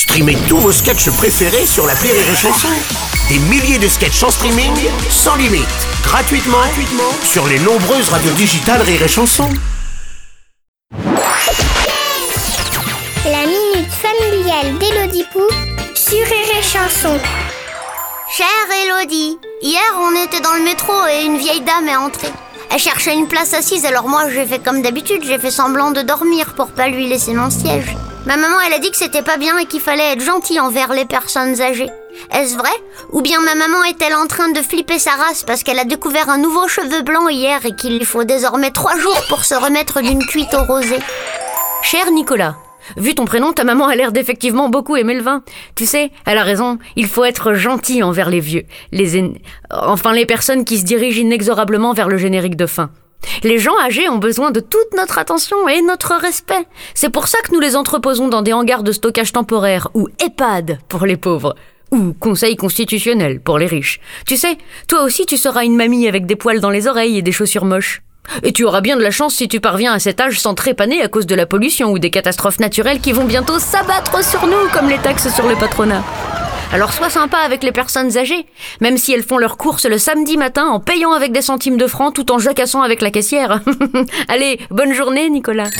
Streamez tous vos sketchs préférés sur la Rire et Chanson. Des milliers de sketchs en streaming, sans limite, gratuitement, gratuitement sur les nombreuses radios digitales Rire et Chanson. La minute familiale d'Élodie Pou sur Rire et Chanson. Chère Elodie, hier on était dans le métro et une vieille dame est entrée. Elle cherchait une place assise, alors moi j'ai fait comme d'habitude, j'ai fait semblant de dormir pour pas lui laisser mon siège. Ma maman elle a dit que c'était pas bien et qu'il fallait être gentil envers les personnes âgées. Est-ce vrai? Ou bien ma maman est-elle en train de flipper sa race parce qu'elle a découvert un nouveau cheveu blanc hier et qu'il lui faut désormais trois jours pour se remettre d'une cuite au rosé? Cher Nicolas, Vu ton prénom, ta maman a l'air d'effectivement beaucoup aimer le vin. Tu sais, elle a raison, il faut être gentil envers les vieux, les enfin les personnes qui se dirigent inexorablement vers le générique de fin. Les gens âgés ont besoin de toute notre attention et notre respect. C'est pour ça que nous les entreposons dans des hangars de stockage temporaire ou EHPAD pour les pauvres ou conseil constitutionnel pour les riches. Tu sais, toi aussi tu seras une mamie avec des poils dans les oreilles et des chaussures moches. Et tu auras bien de la chance si tu parviens à cet âge sans trépaner à cause de la pollution ou des catastrophes naturelles qui vont bientôt s'abattre sur nous comme les taxes sur le patronat. Alors sois sympa avec les personnes âgées, même si elles font leurs courses le samedi matin en payant avec des centimes de francs tout en jacassant avec la caissière. Allez, bonne journée Nicolas.